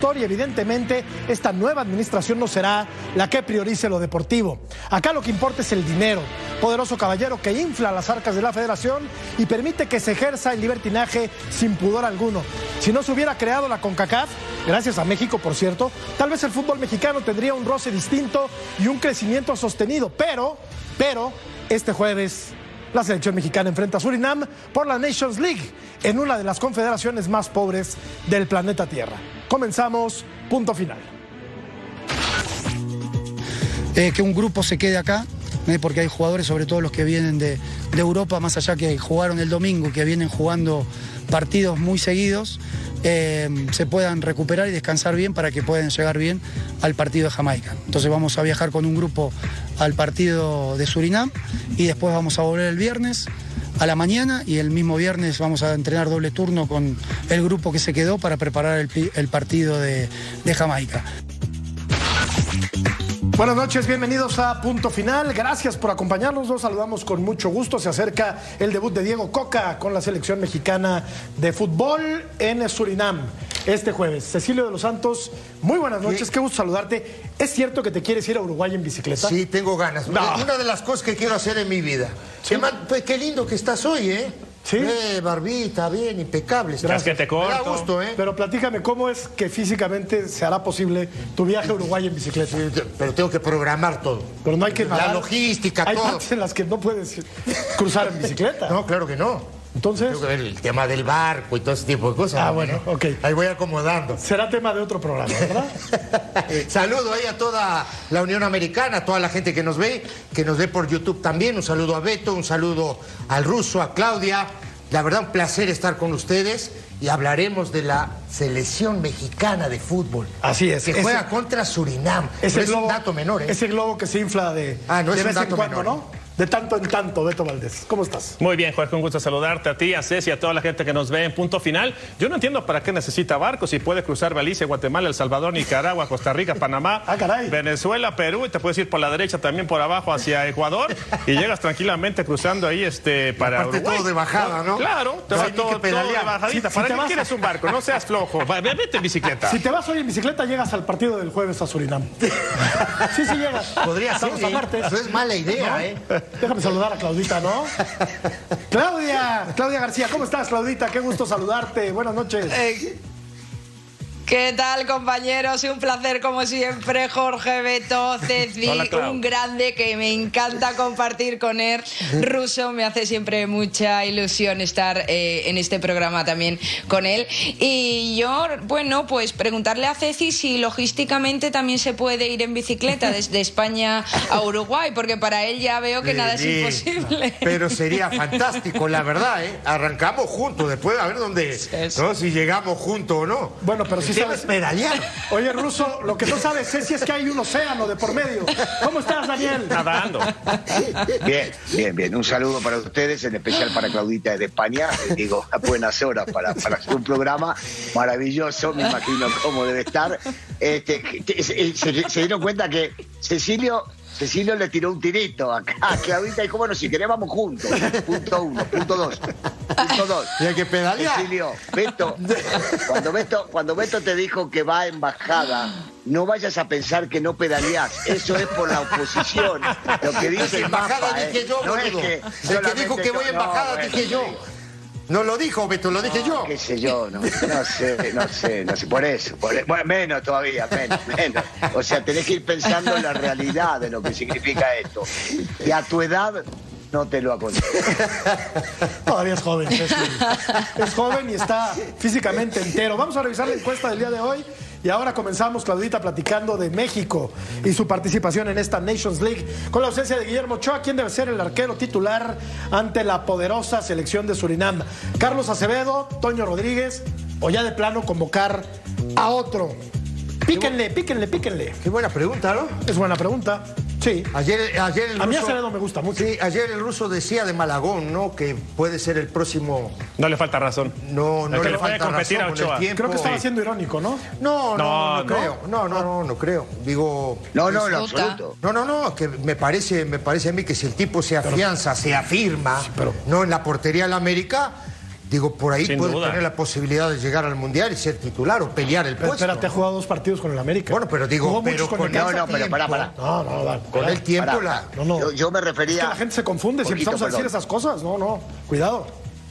Y evidentemente esta nueva administración no será la que priorice lo deportivo. Acá lo que importa es el dinero, poderoso caballero que infla las arcas de la federación y permite que se ejerza el libertinaje sin pudor alguno. Si no se hubiera creado la CONCACAF, gracias a México por cierto, tal vez el fútbol mexicano tendría un roce distinto y un crecimiento sostenido, pero, pero, este jueves la selección mexicana enfrenta a Surinam por la Nations League en una de las confederaciones más pobres del planeta Tierra. Comenzamos, punto final. Eh, que un grupo se quede acá, eh, porque hay jugadores, sobre todo los que vienen de, de, Europa, más allá que jugaron el domingo, que vienen jugando partidos muy seguidos, eh, se puedan recuperar y descansar bien para que puedan llegar bien al partido de Jamaica. Entonces vamos a viajar con un grupo al partido de Surinam y después vamos a volver el viernes a la mañana y el mismo viernes vamos a entrenar doble turno con el grupo que se quedó para preparar el, partido de Jamaica. Buenas noches, bienvenidos a Punto Final. Gracias por acompañarnos. Los saludamos con mucho gusto. Se acerca el debut de Diego Coca con la selección mexicana de fútbol en Surinam este jueves. Cecilio de los Santos, muy buenas noches. Qué gusto saludarte. ¿Es cierto que te quieres ir a Uruguay en bicicleta? Sí, tengo ganas. No. Una de las cosas que quiero hacer en mi vida. ¿Sí? Qué, pues, qué lindo que estás hoy, ¿eh? Sí. Eh, barbita, bien, impecable. Gracias que te corto. Me da gusto, ¿eh? Pero platícame, ¿cómo es que físicamente se hará posible tu viaje a Uruguay en bicicleta? Sí, pero tengo que programar todo. Pero no hay que La logística, hay todo. Hay partes en las que no puedes cruzar en bicicleta. No, claro que no. Entonces. Tengo que ver el tema del barco y todo ese tipo de cosas. Ah, bueno, ¿no? ok. Ahí voy acomodando. Será tema de otro programa, ¿verdad? saludo ahí a toda la Unión Americana, a toda la gente que nos ve, que nos ve por YouTube también. Un saludo a Beto, un saludo al ruso, a Claudia. La verdad, un placer estar con ustedes y hablaremos de la selección mexicana de fútbol. Así es. Que ese, juega contra Surinam. Ese es globo, un dato menor, ¿eh? Ese globo que se infla de, ah, no de es vez un dato en cuando, menor. ¿no? De tanto en tanto, Beto Valdés. ¿Cómo estás? Muy bien, Jorge, un gusto saludarte a ti, a Ceci, a toda la gente que nos ve en punto final. Yo no entiendo para qué necesita barco si puede cruzar Belice, Guatemala, El Salvador, Nicaragua, Costa Rica, Panamá, ah, Venezuela, Perú, y te puedes ir por la derecha también por abajo hacia Ecuador y llegas tranquilamente cruzando ahí este para Aparte Uruguay. todo de bajada, ¿no? Claro, te No va hay ni todo, que todo de bajadita. Si- ¿Para si te qué vas quieres un barco? No seas flojo. Va, Vete en bicicleta. Si te vas hoy en bicicleta, llegas al partido del jueves a Surinam. sí, sí llegas. Podría ser. Estamos ¿eh? aparte. Eso es mala idea, ¿No? ¿eh? Déjame saludar a Claudita, ¿no? Claudia, Claudia García, ¿cómo estás, Claudita? Qué gusto saludarte. Buenas noches. Eh, ¿Qué tal, compañeros? Un placer, como siempre, Jorge Beto, Ceci, Hola, un grande que me encanta compartir con él. Ruso, me hace siempre mucha ilusión estar eh, en este programa también con él. Y yo, bueno, pues preguntarle a Ceci si logísticamente también se puede ir en bicicleta desde España a Uruguay, porque para él ya veo que nada es Sí, imposible. Pero sería fantástico, la verdad, ¿eh? Arrancamos juntos, después a ver dónde. ¿no? Si llegamos juntos o no. Bueno, pero sí sabes- es pedalear. Oye, Ruso, lo que no sabes, Ceci, es que hay un océano de por medio. ¿Cómo estás, Daniel? Nadando. Bien, bien, bien. Un saludo para ustedes, en especial para Claudita desde España. Digo, a buenas horas para, para hacer un programa maravilloso, me imagino cómo debe estar. Este, que- se, se- se dieron cuenta que Cecilio, Cecilio le tiró un tirito acá a Claudita y dijo, bueno, si querés vamos juntos. Punto uno, punto dos. Punto dos. Que pedalear. Cecilio, Beto, cuando Beto, cuando Beto te dijo que va a embajada, no vayas a pensar que no pedaleás. Eso es por la oposición. Lo que dice el embajada mapa, dije ¿eh? yo, No es boludo. que El que dijo que voy a yo- no, embajada bueno, dije yo. No lo dijo Beto, lo dije yo. Qué sé yo, no, no sé, no sé, no sé, por eso, por e- bueno, menos todavía, menos, menos. O sea, tenés que ir pensando en la realidad de lo que significa esto. Y a tu edad no te lo aconsejo. Todavía es joven, Ceci. Es joven y está físicamente entero. Vamos a revisar la encuesta del día de hoy. Y ahora comenzamos, Claudita, platicando de México y su participación en esta Nations League. Con la ausencia de Guillermo Ochoa, ¿quién debe ser el arquero titular ante la poderosa selección de Surinam? Carlos Acevedo, Toño Rodríguez, o ya de plano convocar a otro. Píquenle, píquenle, píquenle. Qué buena pregunta, ¿no? Es buena pregunta. Sí. Ayer, ayer el A mí ruso- Acevedo me gusta mucho. Sí, ayer el ruso decía de Malagón, ¿no? Que puede ser el próximo. No le falta razón. No, El no le le falta competir razón a con Ochoa. el tiempo. Creo que estaba Sí. siendo irónico, ¿no? No, no, no, No, no. creo. No, no, no, no creo. Digo. No, no, absoluto. No, no, no, que me parece, me parece a mí que si el tipo se afianza, se afirma, pero- no en la portería de la América, digo, por ahí Sin puede duda. tener la posibilidad de llegar al Mundial y ser titular o pelear el puesto. espérate, ha jugado dos partidos con el América. Bueno, pero digo, Jugó pero muchos con el No, no, pero pará, pará. No, no, dale, Con pará. el tiempo Pará. la... No, no. Yo, yo me refería. Es que la gente se confunde si empezamos a decir esas cosas. No, no. Cuidado.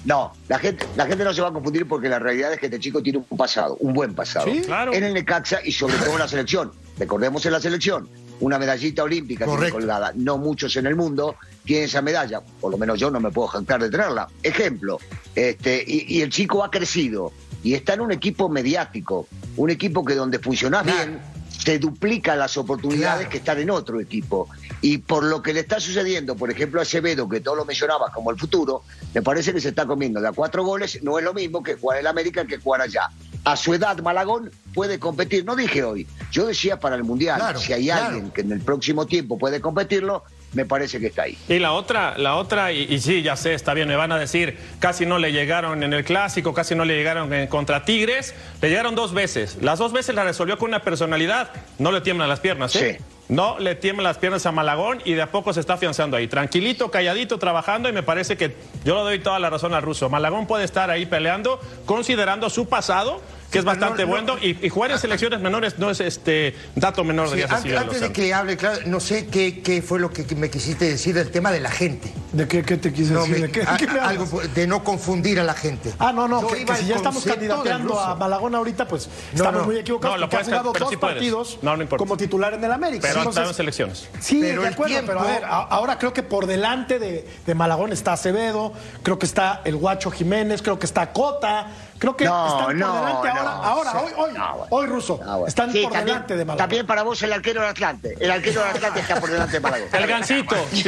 No, la gente, la gente no se va a confundir porque la realidad es que este chico tiene un pasado, un buen pasado. Sí, claro. En el Necaxa y sobre todo en la selección. Recordemos en la selección, una medallita olímpica tiene colgada. No muchos en el mundo tienen esa medalla. Por lo menos yo no me puedo jactar de tenerla. Ejemplo, este, y, y el chico ha crecido y está en un equipo mediático, un equipo que donde funcionás Claro. bien se duplican las oportunidades Claro. que están en otro equipo. Y por lo que le está sucediendo, por ejemplo, a Acevedo, que todo lo mencionaba como el futuro, me parece que se está comiendo de a cuatro goles, no es lo mismo que jugar en América que jugar allá. A su edad, Malagón puede competir, no dije hoy, yo decía para el Mundial, Claro, si hay claro. alguien que en el próximo tiempo puede competirlo, me parece que está ahí. Y la otra, la otra, y, y sí, ya sé, está bien, me van a decir, casi no le llegaron en el clásico, casi no le llegaron en- contra Tigres, le llegaron dos veces. Las dos veces la resolvió con una personalidad, no le tiemblan las piernas, ¿eh? Sí. No le tiemblan las piernas a Malagón y de a poco se está afianzando ahí. Tranquilito, calladito, trabajando y me parece que yo le doy toda la razón al ruso. Malagón puede estar ahí peleando, considerando su pasado, que es no- bastante no- bueno, y, y jugar en selecciones menores no es este dato menor de Sí, antes, antes de que hable, claro, no sé qué, qué fue lo que me quisiste decir del tema de la gente. ¿De qué, qué te quise No, decir? me- ¿De qué, a- de me algo no confundir a la gente. Ah, no, no, que, que si ya estamos candidateando a ruso. Malagón ahorita, pues No, estamos no. muy equivocados No, lo porque ha puedes- jugado dos sí puedes. partidos No, no importa. como titular en el América. Pero ha Entonces, en selecciones. Sí, Pero de acuerdo, pero a ver, ahora creo que por delante de, de Malagón está Acevedo, creo que está el Guacho Jiménez, creo que está Cota, creo que No, están por no, delante no. ahora, ahora, hoy, hoy, No, bueno. hoy Ruso, bueno. están Sí, por también, delante de Malagón. También para vos el arquero del Atlante. El arquero del Atlante está por delante de Malagón. El gancito, sí.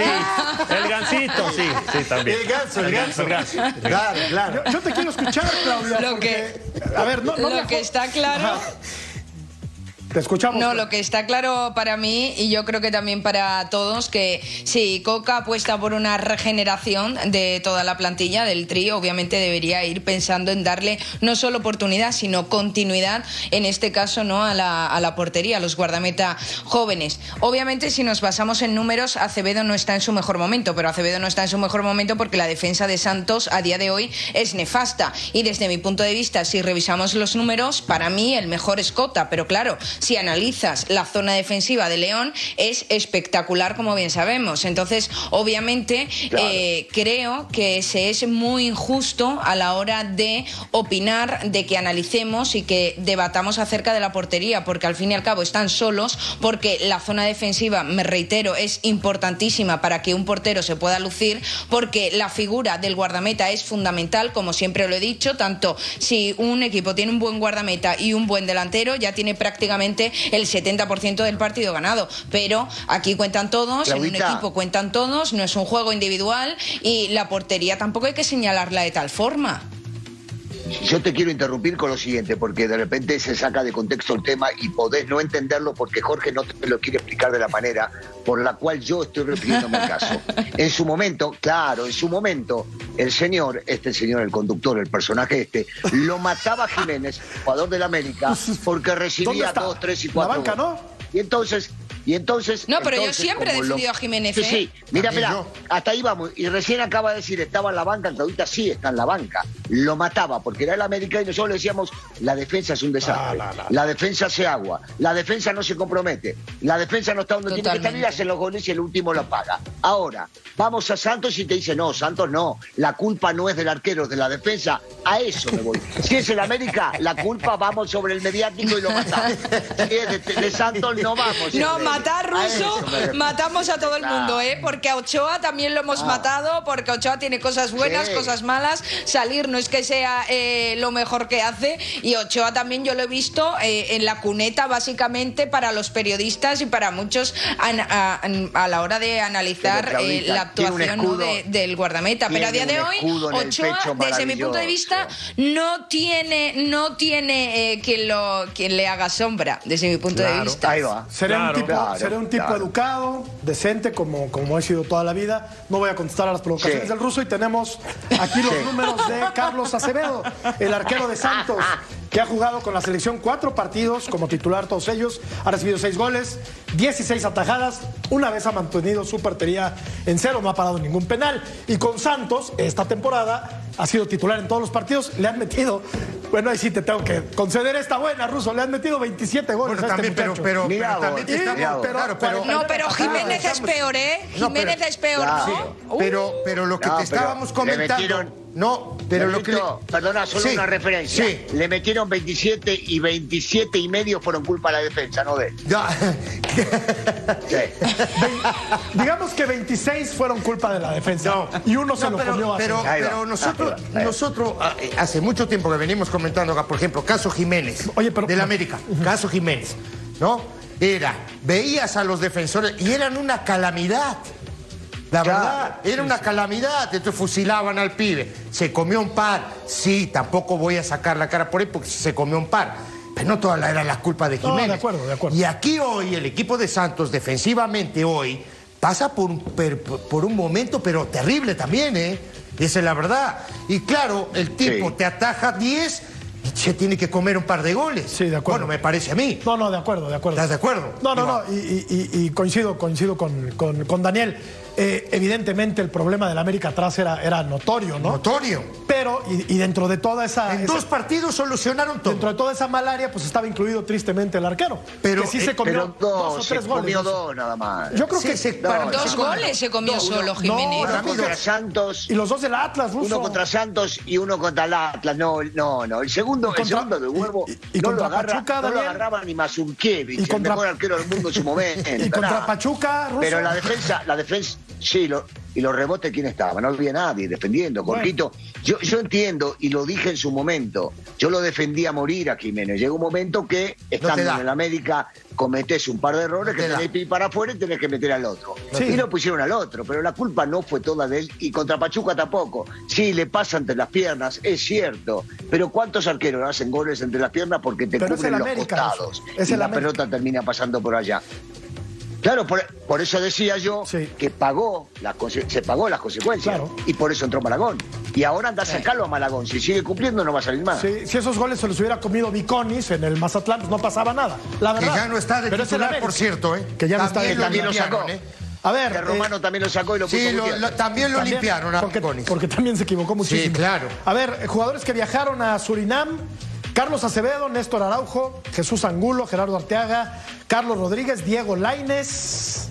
El gancito, sí, sí, también. El ganso, el ganso. El ganso. Claro, claro. Yo, yo te quiero escuchar, Claudia. Lo porque, a ver, no, no lo que está claro. Ajá. Te escuchamos. No, lo que está claro para mí y yo creo que también para todos que si Coca apuesta por una regeneración de toda la plantilla del trío, obviamente debería ir pensando en darle no solo oportunidad, sino continuidad, en este caso no a la, a la portería, a los guardameta jóvenes. Obviamente si nos basamos en números, Acevedo no está en su mejor momento, pero Acevedo no está en su mejor momento porque la defensa de Santos a día de hoy es nefasta y desde mi punto de vista, si revisamos los números, para mí el mejor es Cota, pero claro, si analizas la zona defensiva de León es espectacular como bien sabemos. Entonces, obviamente, Claro. eh, creo que se es muy injusto a la hora de opinar, de que analicemos y que debatamos acerca de la portería, porque al fin y al cabo están solos, porque la zona defensiva, me reitero, es importantísima para que un portero se pueda lucir, porque la figura del guardameta es fundamental, como siempre lo he dicho, tanto si un equipo tiene un buen guardameta y un buen delantero, ya tiene prácticamente el 70% del partido ganado. Pero aquí cuentan todos, en un equipo cuentan todos, no es un juego individual y la portería tampoco hay que señalarla de tal forma. Yo te quiero interrumpir con lo siguiente, porque de repente se saca de contexto el tema y podés no entenderlo porque Jorge no te lo quiere explicar de la manera por la cual yo estoy refiriéndome al caso. En su momento, claro, en su momento, el señor, este señor, el conductor, el personaje este, lo mataba a Jiménez, jugador del América, porque ¿Dónde recibía dos, tres y La cuatro. banca, goles. ¿no? Y entonces, y entonces. No, pero yo siempre he lo- defendido a Jiménez, Sí, ¿eh? sí, mira, mira, yo. hasta ahí vamos. Y recién acaba de decir, estaba en la banca, Claudita sí está en la banca. Lo mataba porque era el América y nosotros le decíamos, la defensa es un desastre. Ah, la, la. La defensa se agua. La defensa no se compromete. La defensa no está donde tiene que estar y hace los goles y el último lo paga. Ahora, vamos a Santos y te dice, no, Santos no. La culpa no es del arquero, es de la defensa. A eso me voy. Si es el América, la culpa vamos sobre el mediático y lo matamos. Si es de, de Santos, no vamos. No. Matar ruso, matamos a todo el mundo, ¿eh? Porque a Ochoa también lo hemos matado, porque Ochoa tiene cosas buenas, Sí. cosas malas. Salir no es que sea eh, lo mejor que hace. Y Ochoa también yo lo he visto eh, en la cuneta, básicamente, para los periodistas y para muchos a, la hora de analizar eh, la actuación ¿no? escudo- de- del guardameta. Pero a día de hoy, Ochoa, desde mi punto de vista, no tiene, no tiene eh, quien, lo, quien le haga sombra, desde mi punto de vista. Ahí va. Seré Claro. un tipo, Claro, seré un tipo claro. educado, decente, como, como he sido toda la vida. No voy a contestar a las provocaciones Sí. del ruso y tenemos aquí los números de Carlos Acevedo, el arquero de Santos, que ha jugado con la selección cuatro partidos como titular, todos ellos. Ha recibido seis goles, 16 atajadas. Una vez ha mantenido su portería en cero, no ha parado ningún penal. Y con Santos, esta temporada, ha sido titular en todos los partidos. Le han metido, bueno, ahí sí te tengo que conceder esta buena, ruso. Le han metido 27 goles Bueno, a este también, pero, muchacho. pero, pero también estamos- claro, pero, No, pero Jiménez es peor, ¿eh? No, Jiménez pero- es peor. ¿no? Pero, pero lo que No, te estábamos le comentando. No, pero lo que. le- Perdona, solo Sí, una referencia. Sí. Le metieron 27 y 27 y medio fueron culpa de la defensa, ¿no de? Ya. Sí. Digamos que 26 fueron culpa de la defensa. Y uno se No, lo pero, comió así. pero, nosotros, nosotros eh, hace mucho tiempo que venimos comentando acá, por ejemplo, caso Jiménez, Oye, pero- del América, caso Jiménez, ¿no? Era, veías a los defensores y eran una calamidad. La Claro. verdad, era una calamidad. Entonces fusilaban al pibe. Se comió un par. Sí, tampoco voy a sacar la cara por él porque se comió un par. Pero no toda la era la culpa de No, Jiménez. de acuerdo, de acuerdo. Y aquí hoy, el equipo de Santos, defensivamente hoy, pasa por por un momento, pero terrible también, ¿eh? Esa es la verdad. Y claro, el tipo Sí. te ataja 10 y se tiene que comer un par de goles. Sí, de acuerdo. Bueno, me parece a mí. No, no, de acuerdo, de acuerdo. ¿Estás de acuerdo? No, no, no, y, y- y- y coincido, coincido con, con- con Daniel. Eh, evidentemente el problema del América atrás era, era notorio, ¿no? Notorio. Pero, y, y dentro de toda esa... En esa- dos partidos solucionaron todo. Dentro de toda esa malaria, pues estaba incluido tristemente el arquero. Pero, que sí eh, se comió dos, dos, o se tres goles. comió dos nada más. Yo creo Sí, que se- No, Dos se comió- goles se comió solo uno- Jiménez. Uno contra Santos Y los dos del Atlas, Ruso. Uno contra Santos y uno contra el Atlas. No, no, no. El segundo, Y contra- el segundo de huevo y- y no, contra lo agarra, Pachuca, no lo agarraba ni Mazurkiewicz, el mejor arquero del mundo en su momento. Y contra. Pachuca, Ruso. Pero la defensa, la defensa, sí, lo- y los rebotes, ¿quién estaba? No había nadie defendiendo. Bueno. Cortito, yo, yo entiendo y lo dije en su momento. Yo lo defendía a morir a Jiménez. Llegó un momento que, estando en el América, cometés un par de errores No que te tenés que ir para afuera y tenés que meter al otro. Sí. Y lo pusieron al otro, pero la culpa no fue toda de él y contra Pachuca tampoco. Sí, le pasa entre las piernas, es cierto. Pero ¿cuántos arqueros hacen goles entre las piernas porque te Pero cubren los América, costados? Es y la América. pelota termina pasando por allá. Claro, por, por eso decía yo Sí. que pagó conse- se pagó las consecuencias Claro. y por eso entró Malagón. Y ahora anda a sacarlo a Malagón. Si sigue cumpliendo no va a salir más. Sí, si esos goles se los hubiera comido Viconis en el Mazatlán, pues no pasaba nada. La Que verdad. ya no está de Pero titular, por cierto, ¿eh? Que ya no está de Que también lo limpiaron, sacó. ¿eh? A ver. Que eh, Romano también lo sacó y lo puso Sí, lo- lo- también lo También, limpiaron a porque, porque también se equivocó muchísimo. Sí, claro. A ver, eh, jugadores que viajaron a Surinam. Carlos Acevedo, Néstor Araujo, Jesús Angulo, Gerardo Arteaga, Carlos Rodríguez, Diego Laines.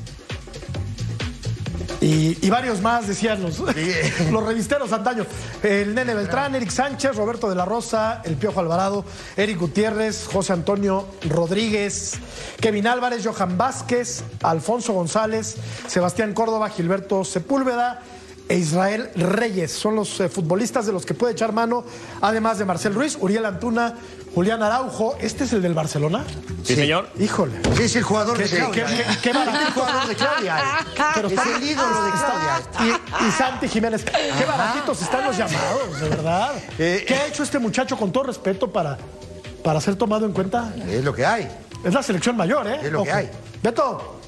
Y, y varios más, decían los, los revisteros antaño. El Nene Beltrán, Eric Sánchez, Roberto de la Rosa, El Piojo Alvarado, Eric Gutiérrez, José Antonio Rodríguez, Kevin Álvarez, Johan Vázquez, Alfonso González, Sebastián Córdoba, Gilberto Sepúlveda e Israel Reyes. Son los eh, futbolistas de los que puede echar mano, además de Marcel Ruiz, Uriel Antuna, Julián Araujo. ¿Este es el del Barcelona? Sí, señor. Híjole. Sí, es el jugador de Claudia. qué- ¿eh? qué- qué barato. Es el jugador de Claudia. ¿eh? Pero es está- el ídolo de Claudia. Y, y Santi Jiménez. Qué baratitos están los llamados, de verdad. Eh, ¿Qué ha hecho este muchacho con todo respeto para, para ser tomado en cuenta? Es lo que hay. Es la selección mayor, ¿eh? Es lo que hay. Beto,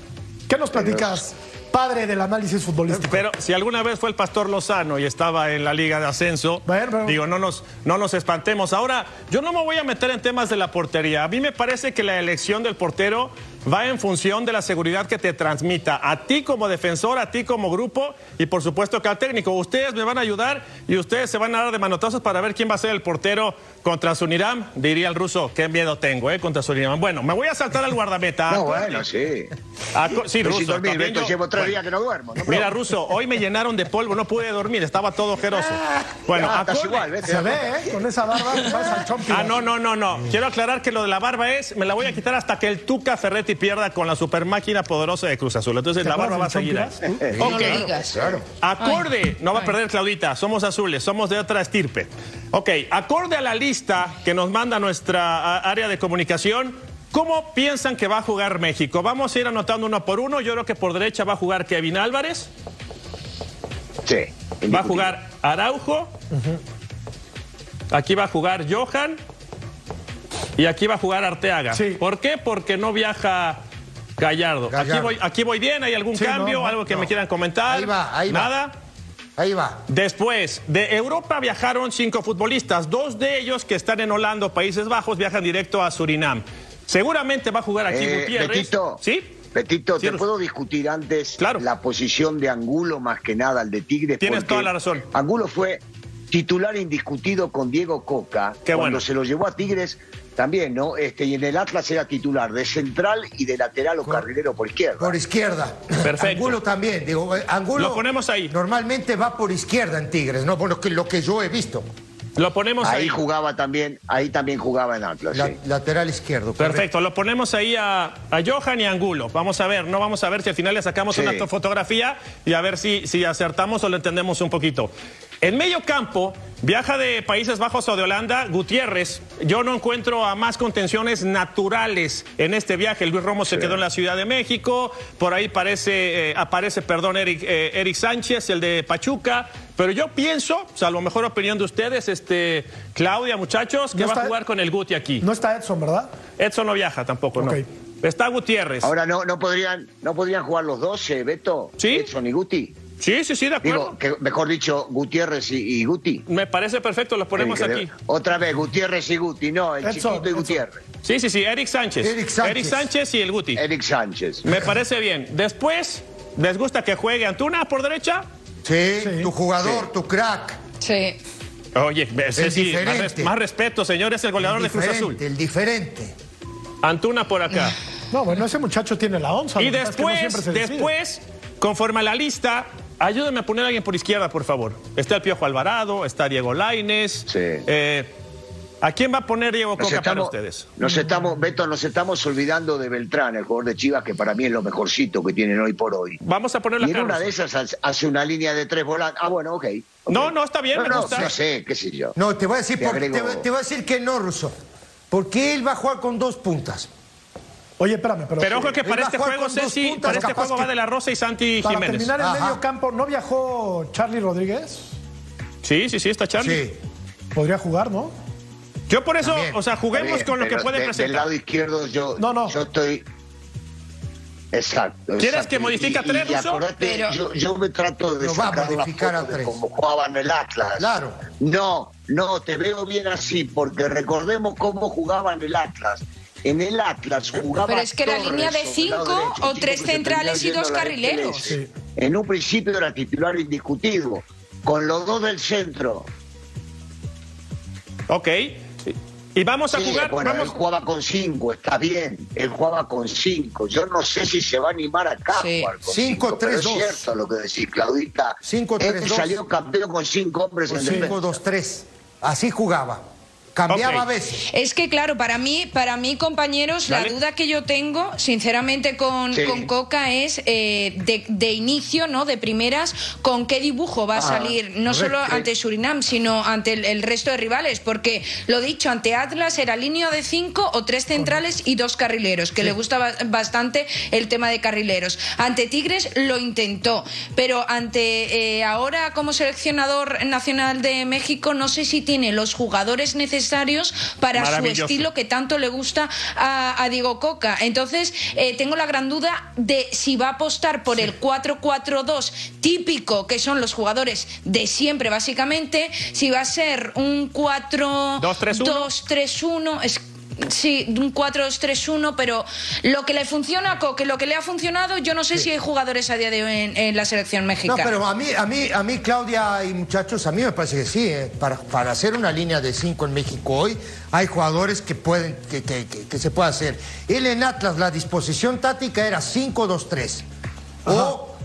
¿qué nos platicas, padre del análisis futbolístico? Pero si alguna vez fue el Pastor Lozano y estaba en la Liga de Ascenso, Bueno, bueno. digo, no nos, no nos espantemos. Ahora, yo no me voy a meter en temas de la portería. A mí me parece que la elección del portero va en función de la seguridad que te transmita a ti como defensor, a ti como grupo y por supuesto que al técnico. Ustedes me van a ayudar y ustedes se van a dar de manotazos para ver quién va a ser el portero contra Suniram. Diría el ruso, qué miedo tengo, ¿eh? Contra Suniram. Bueno, me voy a saltar al guardameta. No, Acuerde- bueno, sí. Acu- sí, ruso. dormir, también Beto, yo- llevo tres bueno. días que no duermo. ¿no? Mira, Ruso, hoy me llenaron de polvo, no pude dormir, estaba todo ojeroso. Bueno, Ah, estás igual, ¿ves? Se ve, ¿eh? Con esa barba, parece al Chompi. Ah, no, no, no, no. Quiero aclarar que lo de la barba es, me la voy a quitar hasta que el Tuca Ferretti y pierda con la super máquina poderosa de Cruz Azul. Entonces ¿Te la barba va a seguir del ahí. No Ok. lo digas. Acorde, no va a perder Claudita, somos azules, somos de otra estirpe. Ok, acorde a la lista que nos manda nuestra área de comunicación, ¿cómo piensan que va a jugar México? Vamos a ir anotando uno por uno. Yo creo que por derecha va a jugar Kevin Álvarez, Sí. va a jugar Araujo, aquí va a jugar Johan y aquí va a jugar Arteaga. Sí. ¿Por qué? Porque no viaja Gallardo. Aquí, voy, aquí voy bien, ¿hay algún Sí, cambio? no, no, ¿Algo que no. me quieran comentar? Ahí va, ahí va. ¿Nada? Ahí va. Después, de Europa viajaron cinco futbolistas. Dos de ellos que están en Holanda Países Bajos viajan directo a Surinam. Seguramente va a jugar aquí Eh, Gutiérrez. Betito, ¿Sí? Betito, Sí, ¿te puedo discutir antes Claro. la posición de Angulo más que nada, el de Tigres? Tienes toda la razón. Angulo fue titular indiscutido con Diego Coca. Qué cuando bueno. se lo llevó a Tigres también, ¿no? Este, y en el Atlas era titular de central y de lateral o carrilero por izquierda. Por izquierda. Perfecto. Angulo también. Digo, eh, Angulo. Lo ponemos ahí. Normalmente va por izquierda en Tigres, ¿no? Por lo que, lo que yo he visto. Lo ponemos ahí. ahí jugaba también, ahí también jugaba en Atlas. La- sí. Lateral izquierdo. Perfecto, lo ponemos ahí a, a Johan y a Angulo. Vamos a ver, no vamos a ver si al final le sacamos Sí. una to- fotografía y a ver si, si acertamos o lo entendemos un poquito. En medio campo, viaja de Países Bajos o de Holanda, Gutiérrez. Yo no encuentro a más contenciones naturales en este viaje. Luis Romo se quedó en la Ciudad de México. Por ahí parece, eh, aparece, perdón, Eric, eh, Eric Sánchez, el de Pachuca. Pero yo pienso, salvo mejor opinión de ustedes, este, Claudia, muchachos, que No va a jugar con el Guti aquí. No está Edson, ¿verdad? Edson no viaja tampoco, Ok. no. Está Gutiérrez. Ahora no, no podrían, no podrían jugar los dos, eh, Beto, Sí. Edson y Guti. Sí, sí, sí, de acuerdo. Digo, que, mejor dicho, Gutiérrez y, y Guti. Me parece perfecto, los ponemos aquí. Otra vez, Gutiérrez y Guti, no, el Edson, chiquito y Edson. Gutiérrez. Sí, sí, sí, Eric Sánchez. Eric Sánchez. y el Guti. Eric Sánchez. Me parece bien. Después, ¿les gusta que juegue Antuna por derecha? Sí, Sí. tu jugador, tu crack. Sí. Oye, El sí, más, más respeto, señor, es el goleador el de Cruz Azul. el diferente. Antuna por acá. No, bueno, ese muchacho tiene la onza. y es no después, después, conforme a la lista, ayúdenme a poner a alguien por izquierda, por favor. Está el Piojo Alvarado, está Diego Laines. Sí. Eh, ¿A quién va a poner Diego Nos Coca para estamos, ustedes? nos estamos, Beto, nos estamos olvidando de Beltrán, el jugador de Chivas, que para mí es lo mejorcito que tienen hoy por hoy. Vamos a ponerle Y a en una de esas hace- una línea de tres volantes. Ah, bueno, ok. ok. No, no, está bien, No, me no, gusta. no sé, qué sé yo. No, te voy a decir, Te por- te, agrego- voy- te voy a decir que no, Russo. Porque él va a jugar con dos puntas. Oye, espérame, pero. Pero ojo que para este jugar juego, Ceci, para este juego va de la Rosa y Santi Para Jiménez. terminar el medio campo, ¿no viajó Charlie Rodríguez? Sí, sí, sí, está Charlie. Sí. Podría jugar, ¿no? Yo por eso, También. o sea, juguemos bien, con lo que puede de- Del presentar. lado izquierdo yo, No, no. yo estoy... Exacto. ¿Quieres exacto. que modifique a Y- y tres, Russo? acordate, Pero- yo, yo me trato de Lo va a sacar modificar a de tres. cómo jugaban el Atlas. Claro. No, no, te veo bien así, porque recordemos cómo jugaban el Atlas. En el Atlas jugaba Pero es que Torres línea de cinco derecho, o tres centrales y dos la carrileros. En un principio era titular indiscutido, con los dos del centro. Ok. Y vamos a Sí, jugar. bueno, vamos- él jugaba con cinco, está bien. Él jugaba con cinco. Yo no sé si se va a animar acá Sí. a jugar con Cinco, cinco. pero tres, es dos. cierto lo que decís, Claudita. Cinco, Él tres, dos. salió campeón con cinco hombres en 5, defensa. 2, 3. Así jugaba. Cambiaba a veces. Es que claro, para mí, para mí compañeros, Dale. la duda que yo tengo, sinceramente, con, Sí. con Coca es eh, de, de inicio, ¿no? De primeras, con qué dibujo va a Ah, salir, no solo ante Surinam, sino ante el, el resto de rivales, porque lo dicho, ante Atlas era línea de cinco o tres centrales y dos carrileros, que le gusta ba- bastante el tema de carrileros. Ante Tigres lo intentó, pero ante eh, ahora como seleccionador nacional de México, no sé si tiene los jugadores necesarios para su estilo que tanto le gusta a, a Diego Coca. Entonces, eh, tengo la gran duda de si va a apostar por el 4-4-2 típico, que son los jugadores de siempre, básicamente, si va a ser un 2-3-1. 4-2-3-1. Es Sí, un 4-2-3-1, pero lo que le funciona a Coque, lo que le ha funcionado, yo no sé si hay jugadores a día de hoy en, en la selección No, mexicana. pero a mí, a mí, a mí, Claudia y muchachos, a mí me parece que sí. ¿eh? Para, para hacer una línea de cinco en México hoy, hay jugadores que pueden, que, que- que- que se puede hacer. Él en Atlas, la disposición táctica era 5-2-3 o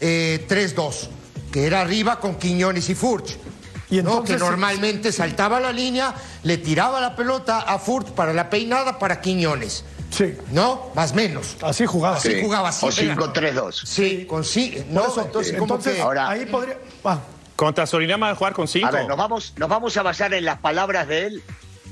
5-3-2, que era arriba con Quiñones y Furch. Y ¿no? entonces- que normalmente saltaba la línea, le tiraba la pelota a Furt para la peinada para Quiñones. Sí, ¿No? Más menos. así jugaba. Así Sí. jugaba así. O 5-3-2. Sí, con sí. No, eso, entonces, ¿cómo entonces, que- Ahora- ahí podría. ah, Contra Surinam va a jugar con cinco. A ver, ¿nos vamos, ¿nos vamos a basar en las palabras de él?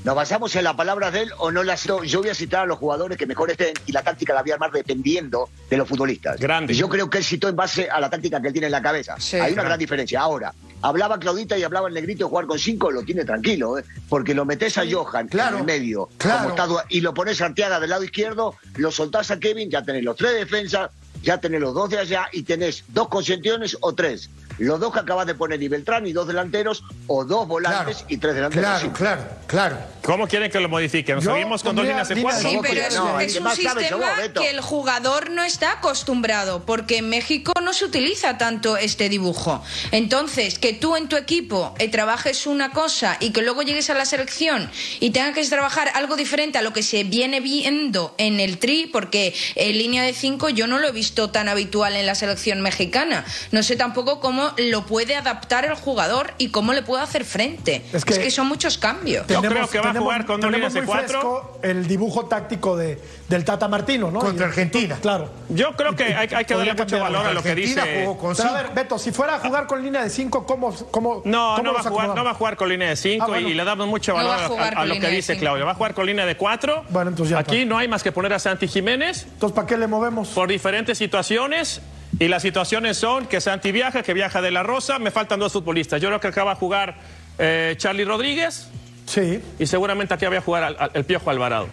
¿Nos basamos en las palabras de él o no las.? no, yo voy a citar a los jugadores que mejor estén y la táctica la voy a armar dependiendo de los futbolistas. Grande. Y yo creo que él citó en base a la táctica que él tiene en la cabeza. Sí. Hay una gran diferencia. Ahora, hablaba Claudita y hablaba el negrito de jugar con cinco, lo tiene tranquilo, ¿eh? porque lo metes a Johan Claro, en el medio claro. como está y lo pones a Arteaga del lado izquierdo, lo soltás a Kevin, ya tenés los tres defensas, ya tenés los dos de allá y tenés dos concentraciones o tres. Los dos que acabas de poner y Beltrán y dos delanteros o dos volantes Claro, y tres delanteros. claro, Sí. claro, claro. ¿Cómo quieren que lo modifiquen? ¿Nos Yo seguimos con dos líneas de cuatro? Sí, ¿Cómo pero es, no? es ¿Qué un sistema vos, que el jugador no está acostumbrado, porque en México no se utiliza tanto este dibujo. Entonces, que tú en tu equipo eh, trabajes una cosa y que luego llegues a la selección y tengas que trabajar algo diferente a lo que se viene viendo en el tri, porque en línea de cinco yo no lo he visto tan habitual en la selección mexicana. No sé tampoco cómo lo puede adaptar el jugador y cómo le puede hacer frente. Es que- son muchos cambios. Yo creo que va a jugar con tenemos cuatro. fresco el dibujo táctico de, del Tata Martino, ¿no? Contra Argentina. Claro. Yo creo que hay, hay que darle mucho valor a lo que Argentina dice. jugó con Pero a ver, Beto, si fuera a jugar con línea de 5, ¿cómo, cómo, No, cómo no va, jugar, no va a jugar con línea de 5 Ah, bueno. y le damos mucho valor va a lo que dice. Claudio. Va a jugar con línea de 4. Bueno, entonces ya Aquí está. no hay más que poner a Santi Jiménez Entonces, ¿para qué le movemos? por diferentes situaciones. Y las situaciones son que Santi viaja, que viaja de la Rosa. Me faltan dos futbolistas. Yo creo que acá va a jugar eh, Charlie Rodríguez Sí. y seguramente aquí va a jugar al- al- el Piojo Alvarado.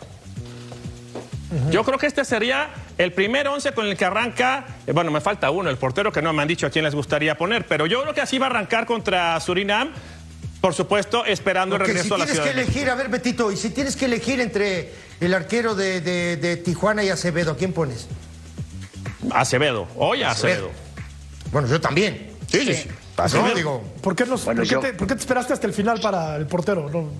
Yo creo que este sería el primer once con el que arranca. eh, bueno, me falta uno, el portero, que no me han dicho a quién les gustaría poner. Pero yo creo que así va a arrancar contra Surinam. Por supuesto, esperando el Porque si regreso a la tienes ciudad. que de México. elegir, a ver, Betito, y si tienes que elegir entre el arquero de, de- de Tijuana y Acevedo, ¿a quién pones? Acevedo. Oye, Acevedo. Bueno, yo también. Sí, sí. sí. No, Acevedo. digo, ¿Por qué, nos- Bueno, por qué yo- te, por qué te esperaste hasta el final para el portero? No.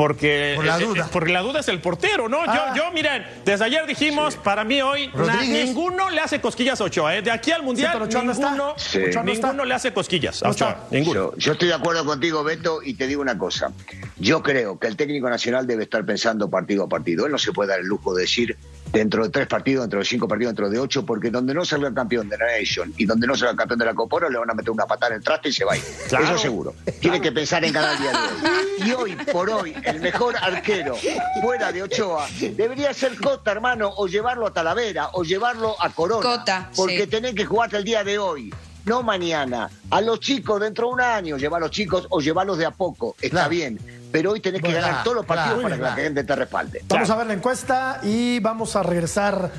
Porque, Por la duda. porque la duda es el portero, ¿no? Ah. Yo, yo, miren, desde ayer dijimos, para mí hoy, na- ninguno le hace cosquillas a Ochoa. ¿eh? De aquí al Mundial, pero Ochoa no está. ninguno, Sí. Ochoa no está. ninguno le hace cosquillas a Ochoa. Ninguno. Yo, yo estoy de acuerdo contigo, Beto, y te digo una cosa. Yo creo que el técnico nacional debe estar pensando partido a partido. Él no se puede dar el lujo de decir dentro de tres partidos, dentro de cinco partidos, dentro de ocho, porque donde no salga campeón de la Nation y donde no salga campeón de la Copa Oro, le van a meter una patada en el traste y se va a ir. Claro. Eso seguro. Tiene que pensar en ganar el día de hoy. Y hoy, por hoy, el mejor arquero fuera de Ochoa debería ser Cota, hermano, o llevarlo a Talavera, o llevarlo a Corona. Cota, porque sí. tenés que jugarte el día de hoy. No mañana. A los chicos dentro de un año, llevar a los chicos o llevarlos de a poco. Está Claro. bien. Pero hoy tenés que Bueno, ganar todos los partidos para que la gente te respalde. Vamos a ver la encuesta y vamos a regresar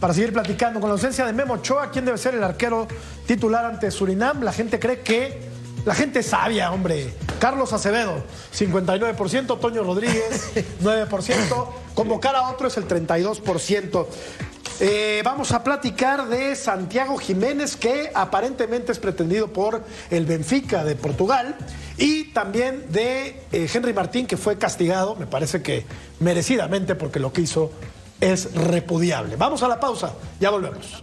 para seguir platicando. Con la ausencia de Memo Ochoa, ¿quién debe ser el arquero titular ante Surinam? La gente cree que. La gente sabia, hombre. Carlos Acevedo, 59%. Toño Rodríguez, 9%. Convocar a otro es el 32%. Eh, vamos a platicar de Santiago Jiménez, que aparentemente es pretendido por el Benfica de Portugal, y también de eh, Henry Martín, que fue castigado, me parece que merecidamente, porque lo que hizo es repudiable. Vamos a la pausa, ya volvemos.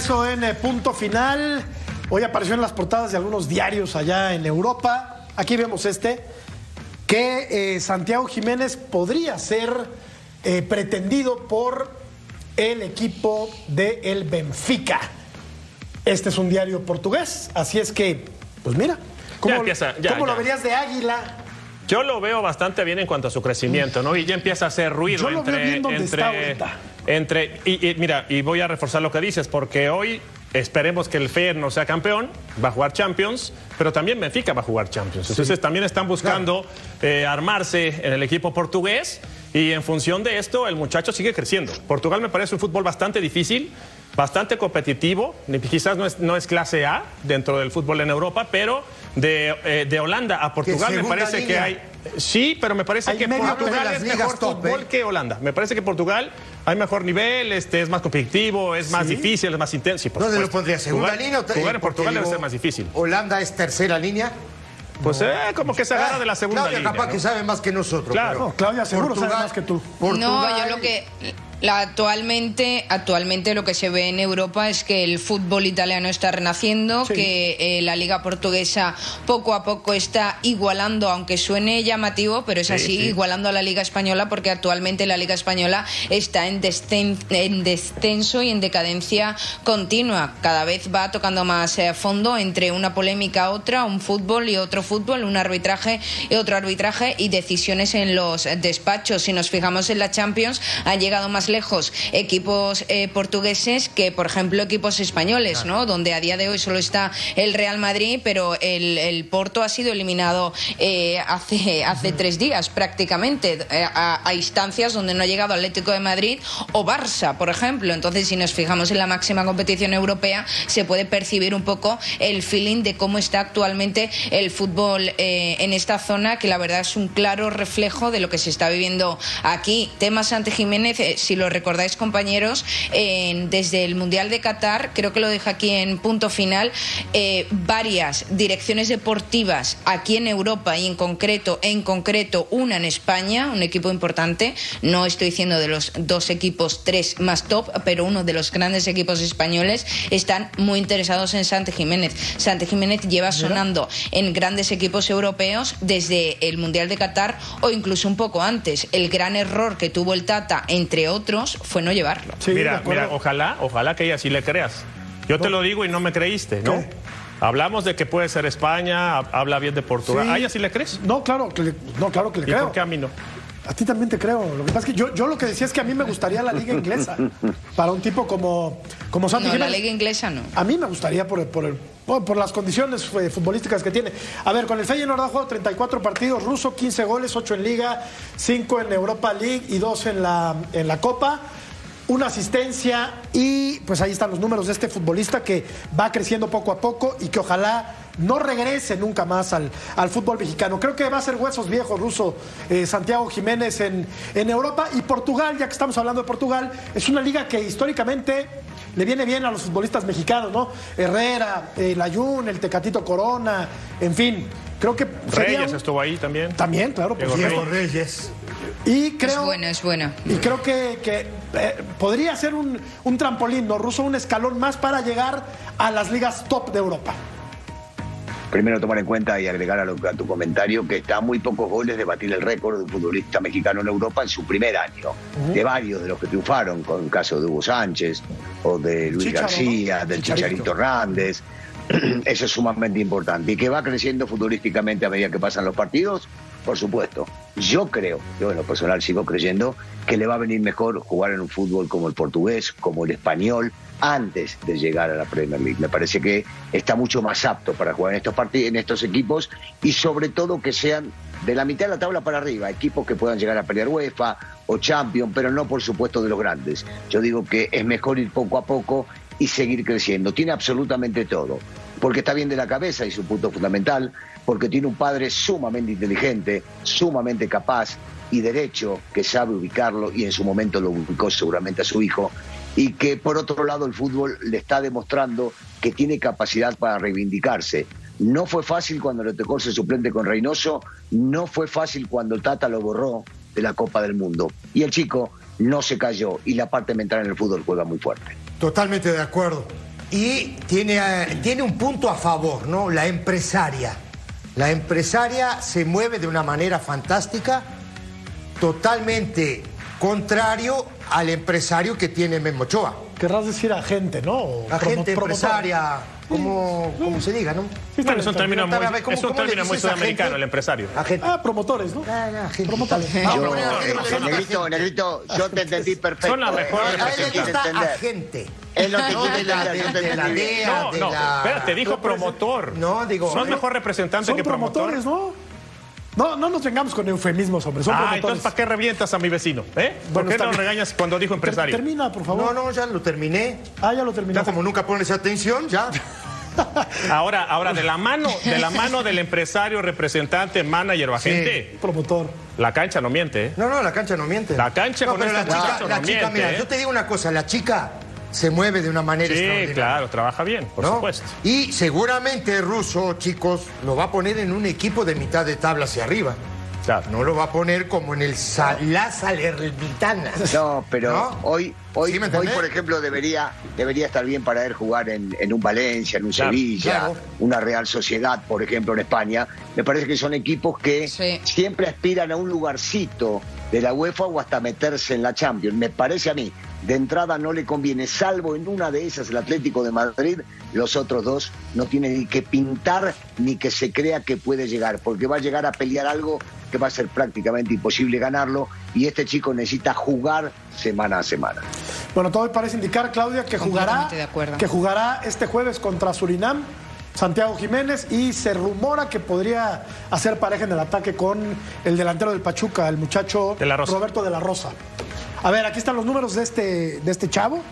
Regreso en punto final. Hoy apareció en las portadas de algunos diarios allá en Europa. Aquí vemos este, que eh, Santiago Jiménez podría ser eh, pretendido por el equipo de el Benfica. Este es un diario portugués, así es que, pues mira, ¿cómo, empieza, ya, cómo lo verías de águila? Yo lo veo bastante bien en cuanto a su crecimiento, ¿no? Y ya empieza a hacer ruido Yo lo veo bien donde entre, está ahorita. Entre y, y mira, y voy a reforzar lo que dices, porque hoy Esperemos que el Feyenoord no sea campeón, va a jugar Champions, pero también Benfica va a jugar Champions. Entonces también están buscando eh, armarse en el equipo portugués y en función de esto el muchacho sigue creciendo. Portugal me parece un fútbol bastante difícil, bastante competitivo, quizás no es, no es clase A dentro del fútbol en Europa, pero de, eh, de Holanda a Portugal me parece que hay... Sí, pero me parece Hay que Portugal es mejor top, fútbol ¿eh? que Holanda. Me parece que Portugal hay mejor nivel, este, es más competitivo, es más difícil, es más intenso. Sí, por ¿Dónde lo pondría? ¿Segunda Jugar- línea o Jugar en Portugal debe ser más difícil. Holanda es tercera línea. Pues eh, como que se agarra de la segunda Claudia línea. capaz ¿no? que sabe más que nosotros. Claro. pero No, Claudia seguro sabe más que tú. No, Portugal- yo lo que la, actualmente actualmente lo que se ve en Europa es que el fútbol italiano está renaciendo, que eh, la liga portuguesa poco a poco está igualando, aunque suene llamativo, pero es Sí, así, sí. igualando a la liga española porque actualmente la liga española está en, descen- en descenso y en decadencia continua. Cada vez va tocando más eh, fondo entre una polémica a otra, un fútbol y otro fútbol, un arbitraje y otro arbitraje y decisiones en los despachos. Si nos fijamos en la Champions, han llegado más lejos equipos eh, portugueses que, por ejemplo, equipos españoles, ¿no? Donde a día de hoy solo está el Real Madrid, pero el, el Porto ha sido eliminado eh, hace, hace tres días prácticamente, a, a instancias donde no ha llegado Atlético de Madrid o Barça, por ejemplo. Entonces, si nos fijamos en la máxima competición europea, se puede percibir un poco el feeling de cómo está actualmente el fútbol eh, en esta zona, que la verdad es un claro reflejo de lo que se está viviendo aquí. Tema Santi Jiménez, eh, si lo recordáis, compañeros, desde el Mundial de Qatar, creo que lo dejo aquí en punto final, eh, varias direcciones deportivas aquí en Europa y en concreto, en concreto una en España, un equipo importante, no estoy diciendo de los dos equipos, tres más top, pero uno de los grandes equipos españoles, están muy interesados en Santi Jiménez. Santi Jiménez lleva sonando en grandes equipos europeos desde el Mundial de Qatar o incluso un poco antes. El gran error que tuvo el Tata, entre otros, fue no llevarlo. Sí, mira, mira, ojalá, ojalá que ella sí le creas. Yo te lo digo y no me creíste, ¿no? ¿Qué? Hablamos de que puede ser España, hab- habla bien de Portugal. Sí. ¿A ella sí le crees? No, claro que le, no, claro que le ¿Y creo. por qué a mí no? A ti también te creo. Lo que pasa es que yo, yo lo que decía es que a mí me gustaría la liga inglesa. para un tipo como, como Santi No, la Jiménez. liga inglesa no. A mí me gustaría por, el- por, el- por, por las condiciones eh, futbolísticas que tiene. A ver, con el Feyenoord ha jugado 34 partidos, ruso 15 goles, 8 en Liga, 5 en Europa League y 2 en la, en la Copa. Una asistencia y pues ahí están los números de este futbolista que va creciendo poco a poco y que ojalá no regrese nunca más al, al fútbol mexicano. Creo que va a ser huesos viejos ruso eh, Santiago Jiménez en, en Europa y Portugal, ya que estamos hablando de Portugal, es una liga que históricamente le viene bien a los futbolistas mexicanos, ¿no? Herrera, el Ayun, el Tecatito Corona, en fin. Creo que sería Reyes un- estuvo ahí también. También, claro, por Diego Reyes. Y creo, Es bueno, es bueno. y creo que, que, eh, podría ser un, un trampolín, ¿no? Ruso, un escalón más para llegar a las ligas top de Europa. Primero tomar en cuenta y agregar a, lo- a tu comentario que está a muy pocos goles de batir el récord de un futbolista mexicano en Europa en su primer año. De varios de los que triunfaron, con el caso de Hugo Sánchez o de Luis García, del Chicharito. Chicharito Hernández. Eso es sumamente importante. Y que va creciendo futbolísticamente a medida que pasan los partidos, por supuesto. Yo creo, yo en lo personal sigo creyendo, que le va a venir mejor jugar en un fútbol como el portugués, como el español, antes de llegar a la Premier League. Me parece que está mucho más apto para jugar en estos en estos equipos y sobre todo que sean de la mitad de la tabla para arriba, equipos que puedan llegar a pelear UEFA o Champions, pero no por supuesto de los grandes. Yo digo que es mejor ir poco a poco y seguir creciendo. Tiene absolutamente todo, porque está bien de la cabeza y su punto fundamental, porque tiene un padre sumamente inteligente, sumamente capaz y derecho, que sabe ubicarlo y en su momento lo ubicó seguramente a su hijo, y que por otro lado el fútbol le está demostrando que tiene capacidad para reivindicarse. No fue fácil cuando le tocó ser suplente con Reynoso, no fue fácil cuando Tata lo borró de la Copa del Mundo. Y el chico no se cayó y la parte mental en el fútbol juega muy fuerte. Totalmente de acuerdo. Y tiene, eh, tiene un punto a favor, ¿no? La empresaria. La empresaria se mueve de una manera fantástica, totalmente contrario al empresario que tiene Memo Ochoa. Querrás decir agente, ¿no? O La promo- gente promotor. empresaria. Como, como se diga, ¿no? Bueno, es un término muy, ¿cómo- es un término muy sudamericano, el empresario. A gente. Ah, promotores, ¿no? Ah, ah, gente, Promotores. tal. Yo, No, eh, negrito, negrito, yo te entendí perfecto. Son la mejor Eh, A él le representante. gusta entender. agente. Es lo que No, de la, de, de la. DEA, No, no, espérate, dijo promotor. No, digo... Son eh, mejor representante Son que promotor. promotores, ¿no? No, no nos vengamos con eufemismos, hombre. Son Ah, promotores. entonces ¿para qué revientas a mi vecino? ¿Eh? ¿Por Bueno, qué no regañas cuando dijo empresario? Termina, por favor. No, no, ya lo terminé. Ah, ya lo Ya terminó. como nunca pones atención, ya. Ahora, ahora de la mano, de la mano del empresario, representante, manager o agente, Promotor. la cancha no miente, ¿eh? No, no, la cancha no miente. La cancha no, con pero este la chica, la no chica, miente, mira, ¿eh? yo te digo una cosa, la chica se mueve de una manera Sí, extraordinaria. claro, trabaja bien, por ¿no? supuesto. Y seguramente Russo, chicos, lo va a poner en un equipo de mitad de tabla hacia arriba. Claro. No lo va a poner como en el Sa- la Salernitana. No, pero ¿No? hoy, hoy, ¿Sí hoy, por ejemplo, debería, debería estar bien para él jugar en, en un Valencia, en un Claro, Sevilla, claro. una Real Sociedad, por ejemplo, en España. Me parece que son equipos que Sí. siempre aspiran a un lugarcito de la UEFA o hasta meterse en la Champions. Me parece a mí, de entrada no le conviene, salvo en una de esas el Atlético de Madrid, los otros dos no tienen ni que pintar ni que se crea que puede llegar, porque va a llegar a pelear algo que va a ser prácticamente imposible ganarlo y este chico necesita jugar semana a semana. Bueno, todo parece indicar, Claudia, que jugará, que jugará este jueves contra Surinam, Santiago Jiménez, y se rumora que podría hacer pareja en el ataque con el delantero del Pachuca, el muchacho De la Rosa. Roberto de la Rosa. A ver, aquí están los números de este, de este chavo.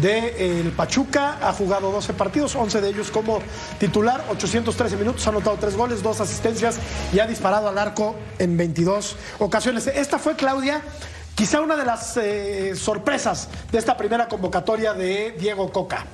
De el Pachuca ha jugado 12 partidos, 11 de ellos como titular, 813 minutos, ha anotado 3 goles, 2 asistencias y ha disparado al arco en 22 ocasiones. Esta fue, Claudia, quizá una de las eh, sorpresas de esta primera convocatoria de Diego Coca.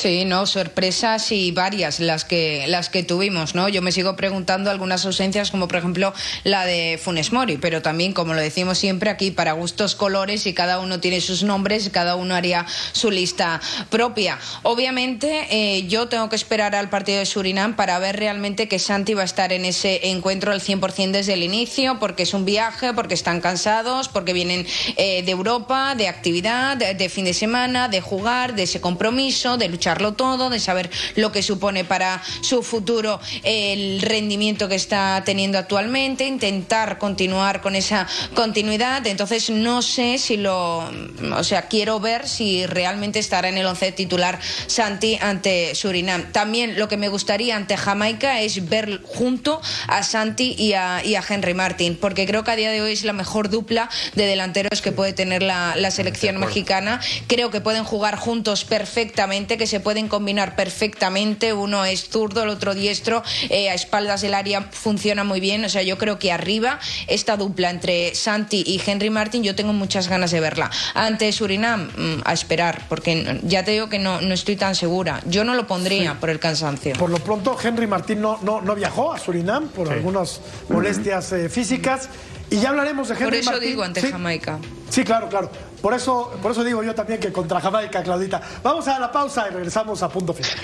Sí, no, sorpresas y varias las que las que tuvimos, ¿no? Yo me sigo preguntando algunas ausencias como por ejemplo la de Funes Mori, pero también como lo decimos siempre aquí para gustos colores y cada uno tiene sus nombres, y cada uno haría su lista propia. Obviamente eh, yo tengo que esperar al partido de Surinam para ver realmente que Santi va a estar en ese encuentro al 100% desde el inicio, porque es un viaje, porque están cansados, porque vienen eh, de Europa, de actividad, de, de fin de semana, de jugar, de ese compromiso, de lucharlo todo, de saber lo que supone para su futuro el rendimiento que está teniendo actualmente, intentar continuar con esa continuidad. Entonces no sé si lo, o sea, quiero ver si realmente estará en el once titular Santi ante Surinam. También lo que me gustaría ante Jamaica es ver junto a Santi y a, y a Henry Martin, porque creo que a día de hoy es la mejor dupla de delanteros que puede tener la, la selección mexicana. Creo que pueden jugar juntos perfectamente, que se pueden combinar perfectamente. Uno es zurdo, el otro diestro, eh, a espaldas del área funciona muy bien. O sea, yo creo que arriba esta dupla entre Santi y Henry Martin, yo tengo muchas ganas de verla. Ante Surinam, mm, a esperar, porque ya te digo que no, no estoy tan segura. Yo no lo pondría por el cansancio. Por lo pronto, Henry Martín no, no, no viajó a Surinam por algunas molestias eh, físicas. Y ya hablaremos de Henry Por eso Martín. digo ante Sí. Jamaica. Sí, claro, claro. Por eso, por eso digo yo también que contra Jamaica, Claudita. Vamos a la pausa y regresamos a punto final.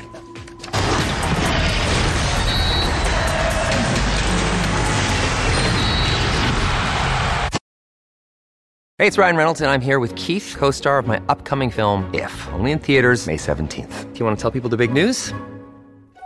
Hey, it's Ryan Reynolds, and I'm here with Keith, co star of my upcoming film, If, only in theaters, May 17th. Do you want to tell people the big news?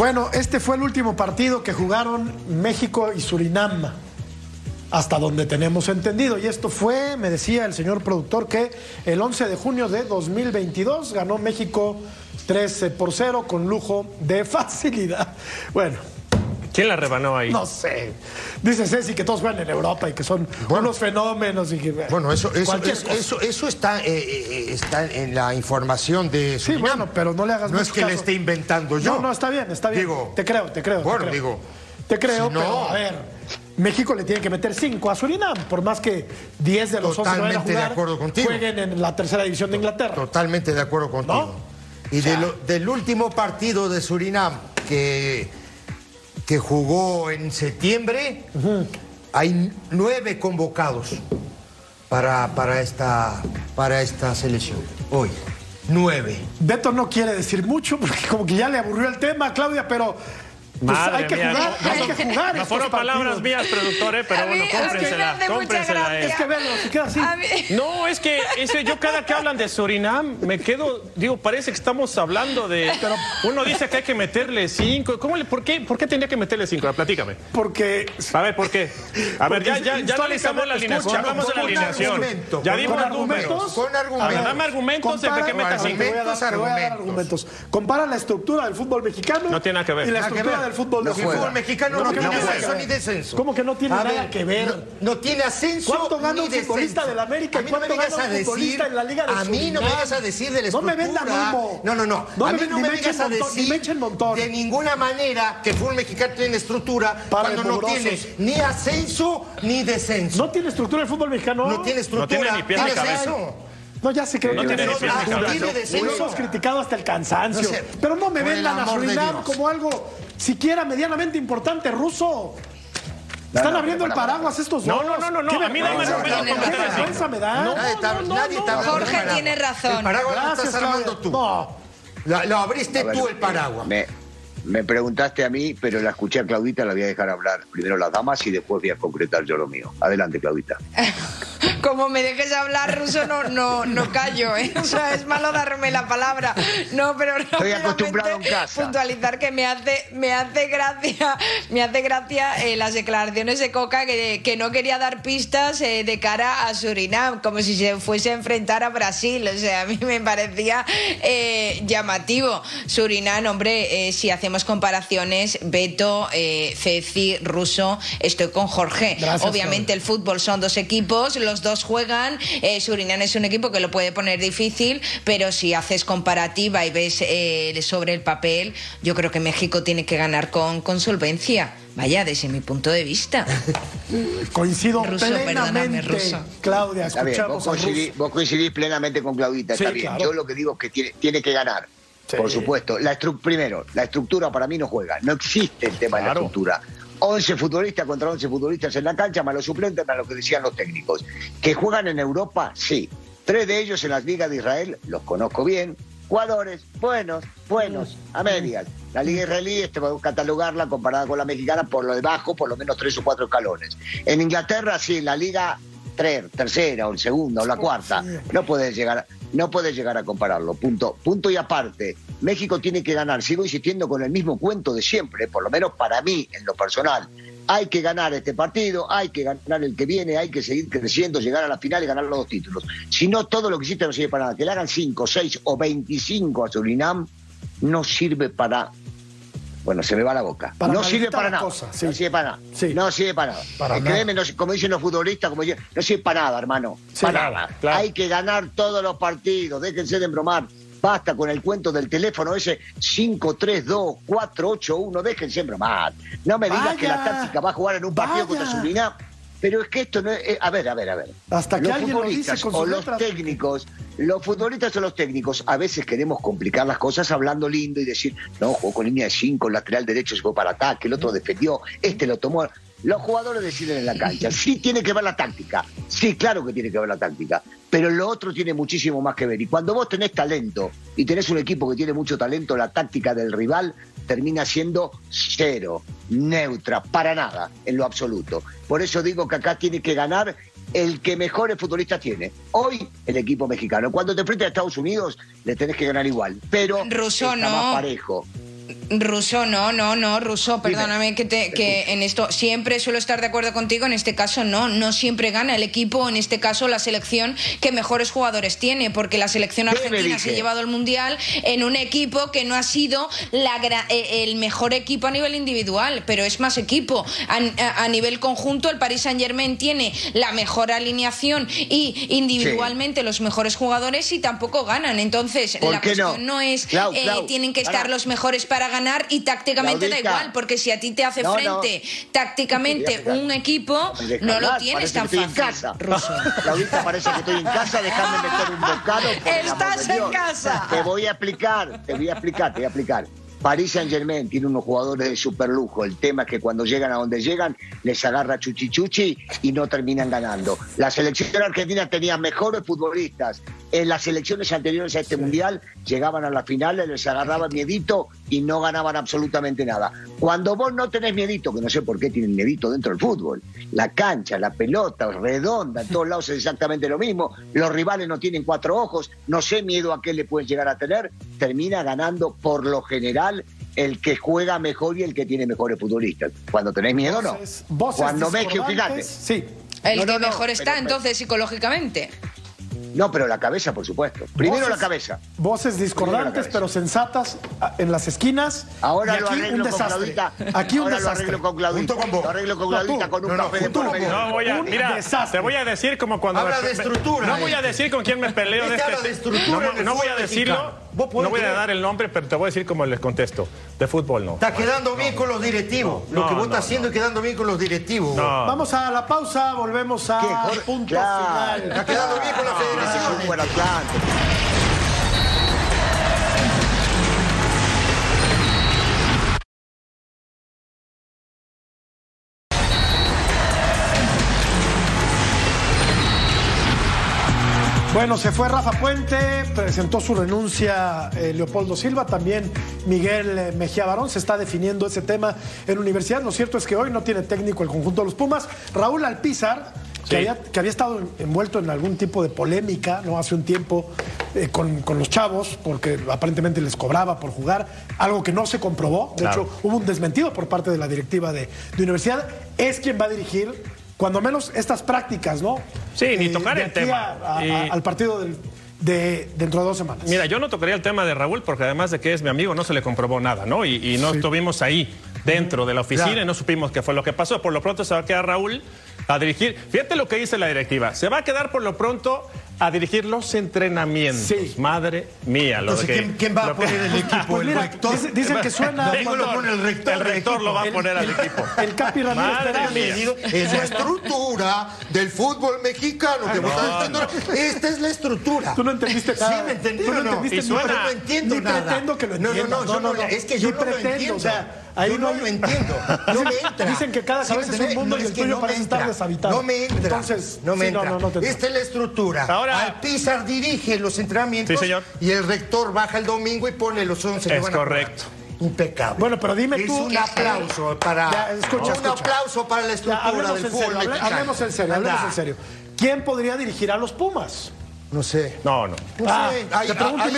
Bueno, este fue el último partido que jugaron México y Surinam, hasta donde tenemos entendido. Y esto fue, me decía el señor productor, que el 11 de junio de 2022 ganó México 13 por 0 con lujo de facilidad. Bueno, ¿Quién la rebanó ahí? no sé. Dice Ceci que todos juegan en Europa y que son unos fenómenos. Y que, Bueno, eso, eso, eso, cosa. eso, eso está, eh, eh, está en la información de Sí, Surinam. bueno, pero no le hagas No mucho es que le esté inventando yo. No, no, está bien, está bien. Digo, te creo, te creo. te bueno, creo. digo, Te creo, si no- pero a ver, México le tiene que meter 5 a Surinam, por más que 10 de los 11 que vayan a Totalmente de jugar acuerdo contigo. jueguen en la tercera división de Inglaterra. Totalmente de acuerdo contigo. Y de lo- del último partido de Surinam que, que jugó en septiembre, hay nueve convocados para, para, esta, para esta selección. Hoy, nueve. Beto no quiere decir mucho porque como que ya le aburrió el tema, Claudia, pero pues, hay que mía, jugar, no, hay no, que jugar. No fueron palabras mías, productor, eh, pero bueno, es que cómprensela, cómprensela. eh. Es que verlo, se queda así. No, es que ese, yo cada que hablan de Surinam me quedo, digo, parece que estamos hablando de. Uno dice que hay que meterle cinco. ¿Cómo le, por, qué, ¿Por qué tendría que meterle cinco? Ver, Platícame. Porque A ver, ¿por qué? A ver, ya, Porque ya, ya analizamos la alineación. Escucha, Hablamos de la alineación. argumento, Ya con dimos argumentos. Con ver, argumentos. dame argumentos de que compara- meta cinco. te voy a dar- te voy a dar argumentos. Compara la estructura del fútbol mexicano No tiene nada que ver. y la estructura ver. Del fútbol No de El fútbol mexicano no, No, tiene no ascenso ni descenso. ¿Cómo que no tiene A nada ver, que ver? No, no tiene ascenso ¿Cuánto gana un futbolista del América? A mí no me ¿Cuánto vengas gana a un decir futbolista en la Liga de A mí no me vengas a decir de la No me estructura. vendan humo. No, no, no. No a me mí no ni me me vengas a decir me echen montón. de ninguna manera que el fútbol mexicano tiene estructura Para cuando no tiene ni ascenso ni descenso. ¿No tiene estructura el fútbol mexicano? No tiene estructura. tiene ni pies ni tiene cabeza. No, ya sé que No cabeza. tiene descenso. Lo hemos criticado hasta el cansancio. No sé, Pero no me vendan a Surinam como algo siquiera medianamente importante ruso. Están abriendo el para, para. paraguas estos No, dos. no, no, no, no, a mí dame qué vergüenza me da. Nadie está, Jorge tiene razón. El paraguas lo estás armando tú. No. Lo, abriste tú el paraguas. Me, preguntaste a mí, pero la escuché a Claudita, la voy a dejar hablar primero las damas y después voy a concretar yo lo mío. Adelante, Claudita. Como me dejes hablar ruso, no, no, no callo, ¿eh? O sea, es malo darme la palabra. No, pero Estoy acostumbrado en casa. puntualizar que me hace, me hace gracia, me hace gracia eh, las declaraciones de Coca que, que no quería dar pistas eh, de cara a Surinam, como si se fuese a enfrentar a Brasil. O sea, a mí me parecía eh, llamativo. Surinam, hombre, si hacemos comparaciones, Beto, eh, Ceci, Ruso, estoy con Jorge. Gracias, Obviamente el fútbol son dos equipos, los dos juegan. Eh, Surinam es un equipo que lo puede poner difícil, pero si haces comparativa y ves eh, sobre el papel, yo creo que México tiene que ganar con, con solvencia. Vaya, desde mi punto de vista. Coincido Ruso, plenamente, ruso. Claudia. Está bien, vos Escuchamos coincidís, Ruso. vos coincidís plenamente con Claudita, está Sí, bien. claro. Yo lo que digo es que tiene, tiene que ganar. Sí. Por supuesto. La primero, la estructura para mí no juega. No existe el tema de la estructura. 11 futbolistas contra 11 futbolistas en la cancha, más los suplentes, más lo que decían los técnicos. ¿Que juegan en Europa? Sí. Tres de ellos en las ligas de Israel, los conozco bien. Jugadores buenos, buenos, a medias. La liga israelí, este, va a catalogarla comparada con la mexicana por lo debajo, por lo menos tres o cuatro escalones. En Inglaterra, sí, la liga tres, tercera o segunda o la cuarta. No puedes llegar, no puedes llegar a compararlo. Punto, punto y aparte. México tiene que ganar. Sigo insistiendo con el mismo cuento de siempre, por lo menos para mí, en lo personal. Hay que ganar este partido, hay que ganar el que viene, hay que seguir creciendo, llegar a la final y ganar los dos títulos. Si no, todo lo que hiciste no sirve para nada. Que le hagan 5, 6 o 25 a Surinam no sirve para. Bueno, se me va la boca. Para no sirve para nada. cosa, sí. No sirve para nada. Sí. No sirve para nada. Para Eh, nada. créeme, no, como dicen los futbolistas, como dicen, no sirve para nada, hermano. Sí, para nada. claro. Hay que ganar todos los partidos. Déjense de embromar. Basta con el cuento del teléfono ese 5, 3, 2, 4, 8, 1. Déjense de embromar. No me digas Vaya. que la táctica va a jugar en un partido Vaya. contra Surinam. Pero es que esto no es. eh, a ver, a ver, a ver. Hasta que los alguien lo dice futbolistas con o los letras. técnicos, los futbolistas o los técnicos, a veces queremos complicar las cosas hablando lindo y decir, no, jugó con línea de 5, el lateral derecho se fue para ataque, el otro defendió, este lo tomó. Los jugadores deciden en la cancha. Sí tiene que ver la táctica. Sí, claro que tiene que ver la táctica. Pero lo otro tiene muchísimo más que ver. Y cuando vos tenés talento y tenés un equipo que tiene mucho talento, la táctica del rival termina siendo cero, neutra, para nada, en lo absoluto. Por eso digo que acá tiene que ganar el que mejores futbolistas tiene. Hoy, el equipo mexicano. Cuando te enfrentas a Estados Unidos, le tenés que ganar igual. Pero Ruso, está no. más parejo. Ruso, no, no, no, Ruso, perdóname que, te, que en esto siempre suelo estar de acuerdo contigo, en este caso no, no siempre gana el equipo, en este caso la selección que mejores jugadores tiene, porque la selección ¿Qué me argentina se ha llevado el Mundial en un equipo que no ha sido la eh, el mejor equipo a nivel individual, pero es más equipo. A, nivel conjunto, el Paris Saint Germain tiene la mejor alineación y individualmente los mejores jugadores y tampoco ganan. Entonces, ¿Por la no? cuestión no, es Clau, eh, Clau, tienen que estar los mejores para ganar ganar y tácticamente da igual, porque si a ti te hace No, no. frente tácticamente Déjame un equipo, no lo tienes tan fácil. en casa. Claudita, parece que estoy en casa, déjame meter un bocado. Estás en casa. Te voy a explicar, te voy a explicar, te voy a explicar. Paris Saint Germain tiene unos jugadores de super lujo. El tema es que cuando llegan a donde llegan, les agarra chuchi chuchi y no terminan ganando. La selección argentina tenía mejores futbolistas. En las selecciones anteriores a este mundial llegaban a la finales, les agarraba miedito y no ganaban absolutamente nada. Cuando vos no tenés miedito, que no sé por qué tienen miedito dentro del fútbol, la cancha, la pelota, redonda, en todos lados es exactamente lo mismo, los rivales no tienen cuatro ojos, no sé miedo a qué le pueden llegar a tener, termina ganando por lo general el que juega mejor y el que tiene mejores futbolistas. Cuando tenés miedo, no. Cuando Messi, fíjate. discordantes, Sí. El No, que no, no, mejor está, pero- entonces, psicológicamente. No, pero la cabeza, por supuesto. Primero Voces- la cabeza. Voces discordantes, cabeza. pero sensatas en las esquinas. Ahora y lo aquí arreglo un con desastre. Claudita. Aquí un Ahora desastre. lo arreglo con Claudita. Junto con vos. Lo arreglo con No, Claudita tú. con un No, no, de voy a, Un mira, desastre. te voy a decir como cuando Habla me- de estructura, No voy a este. decir con quién me peleo de Este este. habla de estructura no, voy a decirlo. Mexicano. ¿Vos podés No voy a dar el nombre, pero te voy a decir cómo les contesto. De fútbol no. Está quedando bien con los directivos. No, Lo que vos no, estás haciendo es quedando bien con los directivos. No. Vamos a la pausa, volvemos a punto Claro. final. Está quedando bien con la federación. Bueno, se fue Rafa Puente, presentó su renuncia eh, Leopoldo Silva, también Miguel eh, Mejía Barón, se está definiendo ese tema en universidad. Lo cierto es que hoy no tiene técnico el conjunto de los Pumas. Raúl Alpizar, que, había, que había estado en- envuelto en algún tipo de polémica ¿no? hace un tiempo eh, con, con los chavos, porque aparentemente les cobraba por jugar, algo que no se comprobó. De Claro. hecho, hubo un desmentido por parte de la directiva de, de universidad. Es quien va a dirigir. Cuando menos estas prácticas, ¿no? Sí, ni tocar de el tema. a- a- Y- a- al partido del- de dentro de dos semanas. Mira, yo no tocaría el tema de Raúl porque además de que es mi amigo no se le comprobó nada, ¿no? Y, y no estuvimos ahí dentro de la oficina Claro. y no supimos qué fue lo que pasó. Por lo pronto se va a quedar Raúl a dirigir. Fíjate lo que dice la directiva. Se va a quedar por lo pronto a dirigir los entrenamientos. Sí. Madre mía. Lo Entonces, de que- ¿quién, quién va a que- poner el equipo? Pues ¿El mira, rector? dice- dicen que suena- Domingo lo pone el rector. El rector lo va a poner al equipo. El Capi Ramírez Es la estructura del fútbol mexicano que diciendo. Esta es la estructura. Tú no entendiste nada. Sí, me entendí. Tú no no? entendiste Y suena- no entiendo Ni nada. pretendo que lo No, no, entiendas. no, no, es que yo no lo entiendo. Ahí yo no no, lo entiendo. No me entra. Dicen que cada ¿Sí cabeza es un mundo y es el que tuyo no parece estar entra. deshabitado. No me entra. Entonces, no me sí, no, entra. no, no Esta es la estructura. Ahora- Alpizar dirige los entrenamientos Sí, señor. y el rector baja el domingo y pone los 11 que Es van a jugar. correcto. Impecable. Bueno, pero dime es tú- un aplauso para Ya, escucha, un escucha. aplauso para la Ya, estructura hablemos del en fútbol serio, hablemos en serio, hablemos Anda. en serio. ¿Quién podría dirigir a los Pumas? No sé. No, no. No Ah, sé. te pregunto no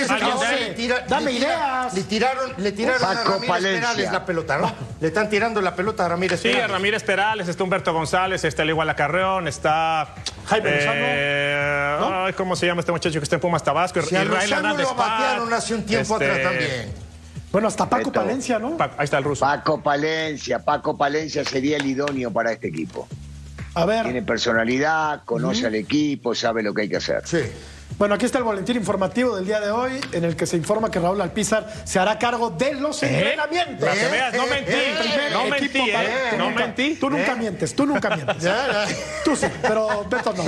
tira- Dame le tira- ideas. Le tiraron, le tiraron a Paco Ramírez Palencia. Perales la pelota, ¿no? Le están tirando la pelota a Ramírez Sí, a Perales. Ramírez Perales, está Humberto González, está el igual a Carreón, está. Jaime eh, ¿no? ay, ¿Cómo se llama este muchacho que está en Pumas Tabasco? Si a Israel Hernández lo batearon hace un tiempo este, atrás también. Bueno, hasta Paco Beto. Palencia, ¿no? Pa- Ahí está el ruso. Paco Palencia, Paco Palencia sería el idóneo para este equipo. A ver. Tiene personalidad, conoce al equipo, sabe lo que hay que hacer. Sí. Bueno, aquí está el boletín informativo del día de hoy, en el que se informa que Raúl Alpizar se hará cargo de los entrenamientos. Que veas, no mentí, eh, no mentí, eh, tú no nunca- mentí. Tú nunca mientes, tú nunca mientes. Ya, ya. Tú sí, pero Beto no.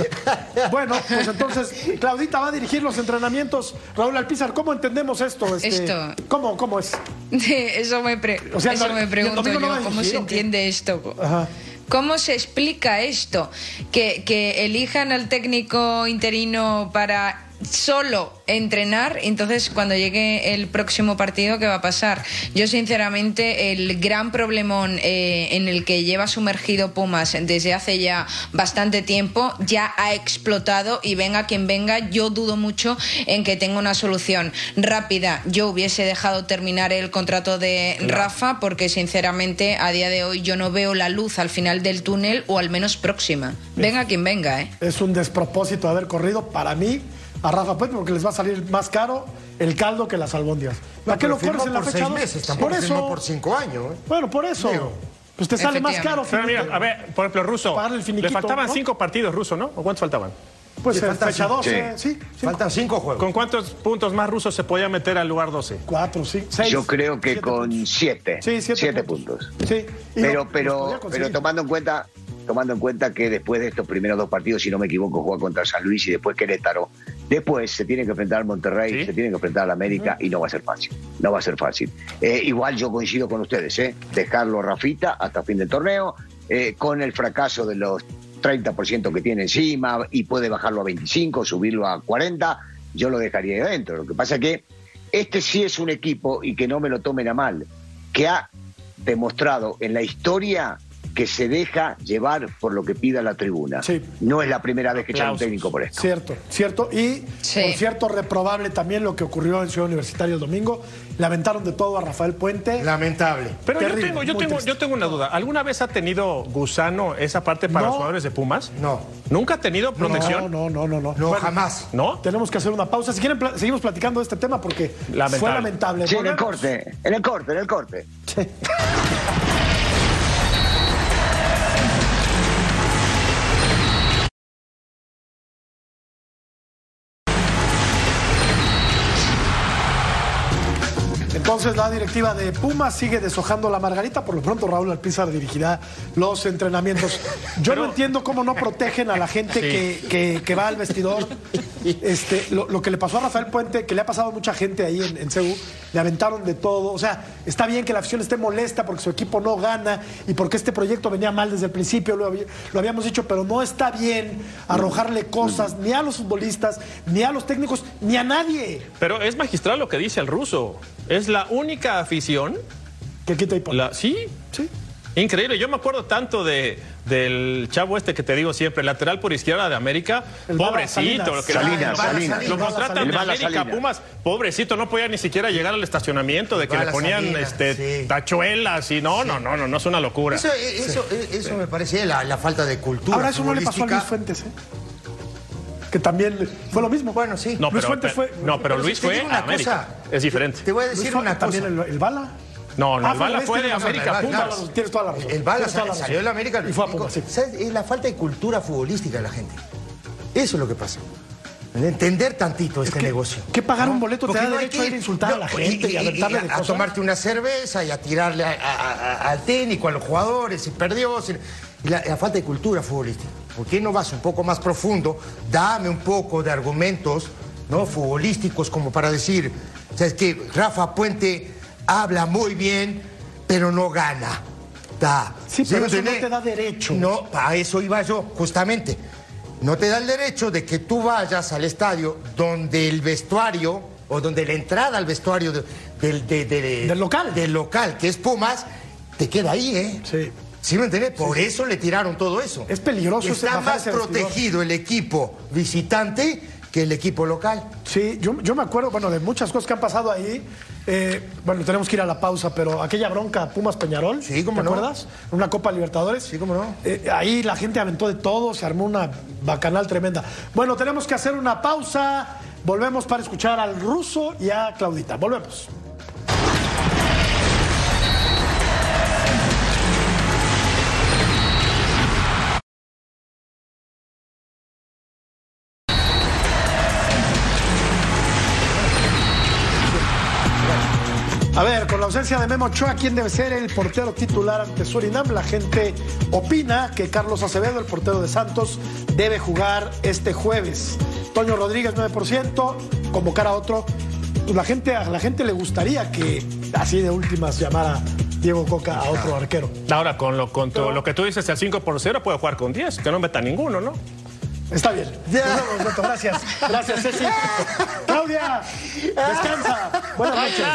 Bueno, pues entonces, Claudita va a dirigir los entrenamientos. Raúl Alpizar, ¿cómo entendemos esto? Este, Esto. ¿Cómo, cómo es? Eso me, pre- O sea, eso el- me pregunto no yo, ¿cómo dirigir, se entiende esto? Ajá. ¿Cómo se explica esto? Que, que elijan al técnico interino para solo entrenar, entonces cuando llegue el próximo partido, ¿qué va a pasar? Yo sinceramente el gran problemón eh, en el que lleva sumergido Pumas desde hace ya bastante tiempo ya ha explotado y venga quien venga, yo dudo mucho en que tenga una solución rápida. Yo hubiese dejado terminar el contrato de Rafa porque sinceramente a día de hoy yo no veo la luz al final del túnel o al menos próxima. Venga quien venga, ¿eh? Es un despropósito haber corrido para mí a Rafa Puente porque les va a salir más caro el caldo que las albóndias. ¿Para qué lo corres en la por fecha seis dos? meses, tampoco Por eso. por cinco años. ¿eh? Bueno, por eso. Digo. Pues te sale más caro. Pero mira, a ver, por ejemplo, Ruso. Pagarle el Le faltaban ¿no? cinco partidos, Ruso, ¿no? ¿O cuántos faltaban? Pues eh, faltan fecha cinco. 12, sí. sí. Faltan cinco juegos. ¿Con cuántos puntos más rusos se podía meter al lugar 12? Cuatro, sí, seis. Yo creo que siete con puntos. siete. Sí, siete puntos. Sí. Y Pero, pero, pero tomando en cuenta, tomando en cuenta que después de estos primeros dos partidos, si no me equivoco, juega contra San Luis y después Querétaro. Después se tiene que enfrentar al Monterrey, Sí. se tiene que enfrentar al América y no va a ser fácil. No va a ser fácil. Eh, igual yo coincido con ustedes, ¿eh? Dejarlo a Rafita hasta fin del torneo, eh, con el fracaso de los 30% que tiene encima y puede bajarlo a 25, subirlo a 40, yo lo dejaría ahí adentro. Lo que pasa es que este sí es un equipo, y que no me lo tomen a mal, que ha demostrado en la historia que se deja llevar por lo que pida la tribuna. Sí. No es la primera vez que echan un técnico por esto. Cierto, cierto. Y, Sí. por cierto, reprobable también lo que ocurrió en Ciudad Universitaria el domingo. Lamentaron de todo a Rafael Puente. Lamentable. Pero Terrible, yo, tengo, yo, tengo, yo tengo una duda. ¿Alguna vez ha tenido gusano esa parte para No. los jugadores de Pumas? No. ¿Nunca ha tenido protección? no, no, no, no. No, Bueno, jamás. ¿No? Tenemos que hacer una pausa. Si quieren, seguimos platicando de este tema porque Lamentable. fue lamentable. Sí, en el corte, en el corte, en el corte. Sí. Entonces la directiva de Pumas sigue deshojando la margarita. Por lo pronto Raúl Alpizar dirigirá los entrenamientos. Yo no entiendo cómo no protegen a la gente que, que- que va al vestidor. Este, lo, lo que le pasó a Rafael Puente, que le ha pasado a mucha gente ahí en, en CEU, le aventaron de todo. O sea, está bien que la afición esté molesta porque su equipo no gana y porque este proyecto venía mal desde el principio, lo, lo habíamos dicho, pero no está bien arrojarle cosas ni a los futbolistas, ni a los técnicos, ni a nadie. Pero es magistral lo que dice el ruso. Es la única afición. Que quita y pone. La, sí, Sí. Increíble, yo me acuerdo tanto de, del chavo este que te digo siempre, lateral por izquierda de América, El pobrecito, Salinas. lo que Salinas, lo- Salinas. lo contratan El de América. Pumas, pobrecito, no podía ni siquiera llegar al estacionamiento de que le ponían este, sí. tachuelas y no, no, no, no, no es una locura. Eso, eso, eso me parece la, la falta de cultura. Ahora eso no le pasó a Luis. Fuentes, ¿eh? Que también fue lo mismo. Bueno, sí. No, Luis pero, Fuentes pero- fue. no, pero Luis te fue a una América. cosa. Es diferente. Te voy a Luis decir fue- una cosa. también el, el Bala. No, no, Ah, el Bala Luis, fue de América Bala, Pumas. Tienes toda la razón. El Bala salió de la América. Y fue a Pumas, sí. ¿sabes? Es la falta de cultura futbolística de la gente. Eso es lo que pasa. Entender tantito este negocio. que pagar un boleto te Porque da no hay derecho a ir a insultar a la gente y aventarle de a cosas. tomarte una cerveza y a tirarle a- a- a- al técnico, a los jugadores, si perdió. si- y la, la falta de cultura futbolística. ¿Por qué no vas un poco más profundo? Dame un poco de argumentos ¿no? futbolísticos como para decir, o sea, es que Rafa Puente habla muy bien, pero no gana. Da. Sí, pero eso no te da derecho. No, a eso iba yo, justamente. No te da el derecho de que tú vayas al estadio donde el vestuario o donde la entrada al vestuario de- del, de- de- Del local. del local, que es Pumas, te queda ahí, ¿eh? Sí. ¿Sí me entendés? Por eso le tiraron todo eso. Es peligroso Está más protegido el equipo visitante que el equipo local. Sí, yo, yo me acuerdo, bueno, de muchas cosas que han pasado ahí. Eh, bueno, tenemos que ir a la pausa, pero aquella bronca Pumas Peñarol, Sí, cómo ¿te no. acuerdas? Una Copa Libertadores. Sí, cómo no. Eh, ahí la gente aventó de todo, se armó una bacanal tremenda. Bueno, tenemos que hacer una pausa. Volvemos para escuchar al ruso y a Claudita. Volvemos. Ausencia de Memo Ochoa, ¿quién debe ser el portero titular ante Surinam? La gente opina que Carlos Acevedo, el portero de Santos, debe jugar este jueves. Toño Rodríguez, 9%, convocar a otro. Pues la gente, a la gente le gustaría que así de últimas llamara Diego Coca a otro arquero. Ahora, con lo, con tu- lo que tú dices, el 5 por 0 puede jugar con 10, que no meta ninguno, ¿no? Está bien. Nos vemos, Beto. Gracias. Gracias, Ceci. Claudia, descansa. Buenas noches.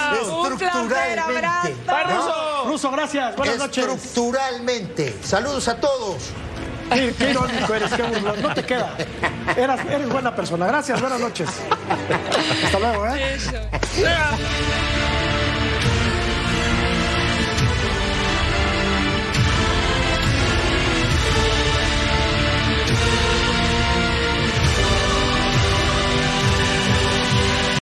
Un placer, abrazo. Ruso, Ruso, gracias. Buenas noches. Estructuralmente. Saludos a todos. Qué, qué irónico eres, qué burlón. No te queda. Eras- eres buena persona. Gracias, buenas noches. Hasta luego, ¿eh? Eso.